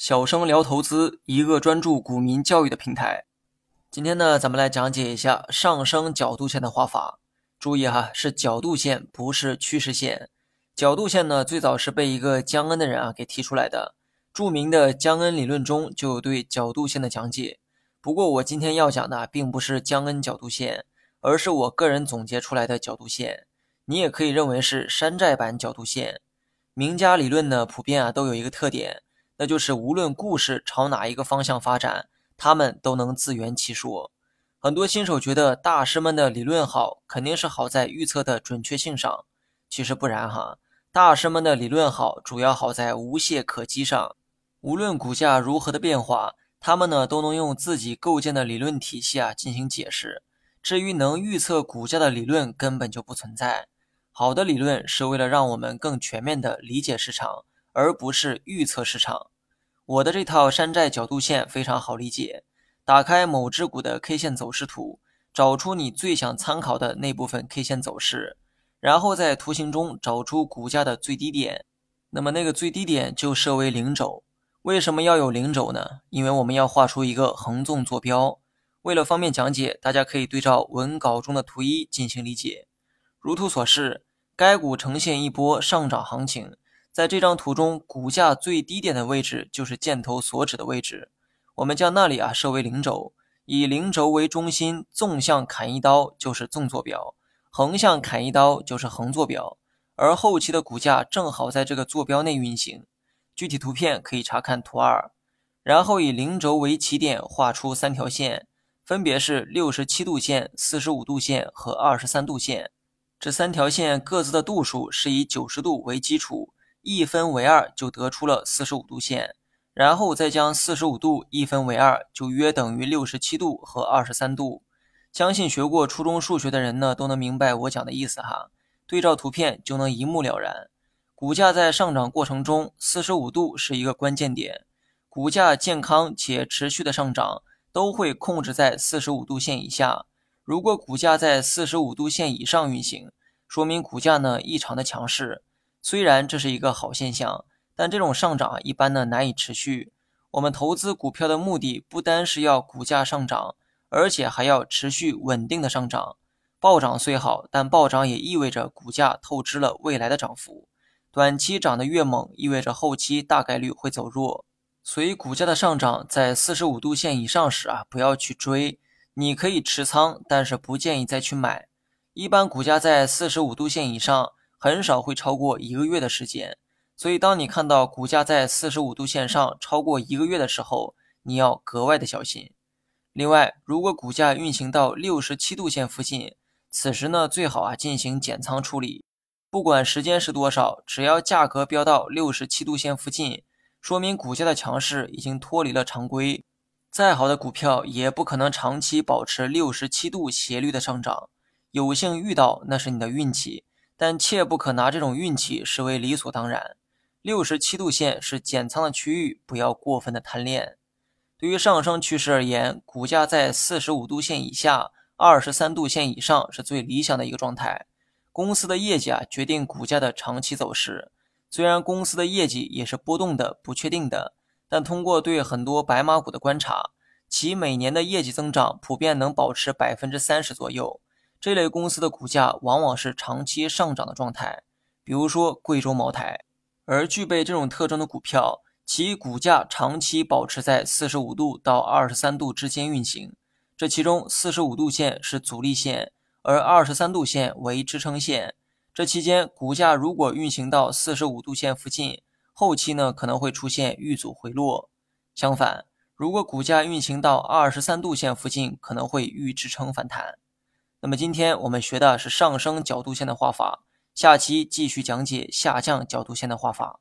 小生聊投资，一个专注股民教育的平台。今天呢，咱们来讲解一下上升角度线的画法。注意哈，是角度线，不是趋势线。角度线呢，最早是被一个江恩的人啊给提出来的。著名的江恩理论中就有对角度线的讲解。不过我今天要讲的并不是江恩角度线，而是我个人总结出来的角度线。你也可以认为是山寨版角度线。名家理论呢，普遍啊都有一个特点。那就是无论故事朝哪一个方向发展，他们都能自圆其说。很多新手觉得大师们的理论好，肯定是好在预测的准确性上。其实不然哈，大师们的理论好，主要好在无懈可击上。无论股价如何的变化，他们呢都能用自己构建的理论体系啊进行解释。至于能预测股价的理论，根本就不存在。好的理论是为了让我们更全面的理解市场。而不是预测市场。我的这套山寨角度线非常好理解。打开某只股的 K 线走势图，找出你最想参考的那部分 K 线走势，然后在图形中找出股价的最低点。那么那个最低点就设为零轴。为什么要有零轴呢？因为我们要画出一个横纵坐标。为了方便讲解，大家可以对照文稿中的图一进行理解。如图所示，该股呈现一波上涨行情。在这张图中，股价最低点的位置就是箭头所指的位置。我们将那里啊设为零轴，以零轴为中心，纵向砍一刀就是纵坐标，横向砍一刀就是横坐标。而后期的股价正好在这个坐标内运行。具体图片可以查看图二。然后以零轴为起点，画出三条线，分别是六十七度线、四十五度线和二十三度线。这三条线各自的度数是以九十度为基础。一分为二就得出了四十五度线，然后再将四十五度一分为二，就约等于六十七度和二十三度。相信学过初中数学的人呢，都能明白我讲的意思哈。对照图片就能一目了然。股价在上涨过程中，四十五度是一个关键点。股价健康且持续的上涨，都会控制在四十五度线以下。如果股价在四十五度线以上运行，说明股价呢异常的强势。虽然这是一个好现象，但这种上涨一般呢难以持续。我们投资股票的目的不单是要股价上涨，而且还要持续稳定的上涨。暴涨虽好，但暴涨也意味着股价透支了未来的涨幅。短期涨得越猛，意味着后期大概率会走弱。所以股价的上涨在四十五度线以上时啊，不要去追。你可以持仓，但是不建议再去买。一般股价在四十五度线以上。很少会超过一个月的时间，所以当你看到股价在四十五度线上超过一个月的时候，你要格外的小心。另外，如果股价运行到六十七度线附近，此时呢最好啊进行减仓处理。不管时间是多少，只要价格飙到六十七度线附近，说明股价的强势已经脱离了常规。再好的股票也不可能长期保持六十七度斜率的上涨，有幸遇到那是你的运气。但切不可拿这种运气视为理所当然。六十七度线是减仓的区域，不要过分的贪恋。对于上升趋势而言，股价在四十五度线以下、二十三度线以上是最理想的一个状态。公司的业绩啊，决定股价的长期走势。虽然公司的业绩也是波动的、不确定的，但通过对很多白马股的观察，其每年的业绩增长普遍能保持百分之三十左右。这类公司的股价往往是长期上涨的状态，比如说贵州茅台。而具备这种特征的股票，其股价长期保持在四十五度到二十三度之间运行。这其中，四十五度线是阻力线，而二十三度线为支撑线。这期间，股价如果运行到四十五度线附近，后期呢可能会出现遇阻回落。相反，如果股价运行到二十三度线附近，可能会遇支撑反弹。那么今天我们学的是上升角度线的画法，下期继续讲解下降角度线的画法。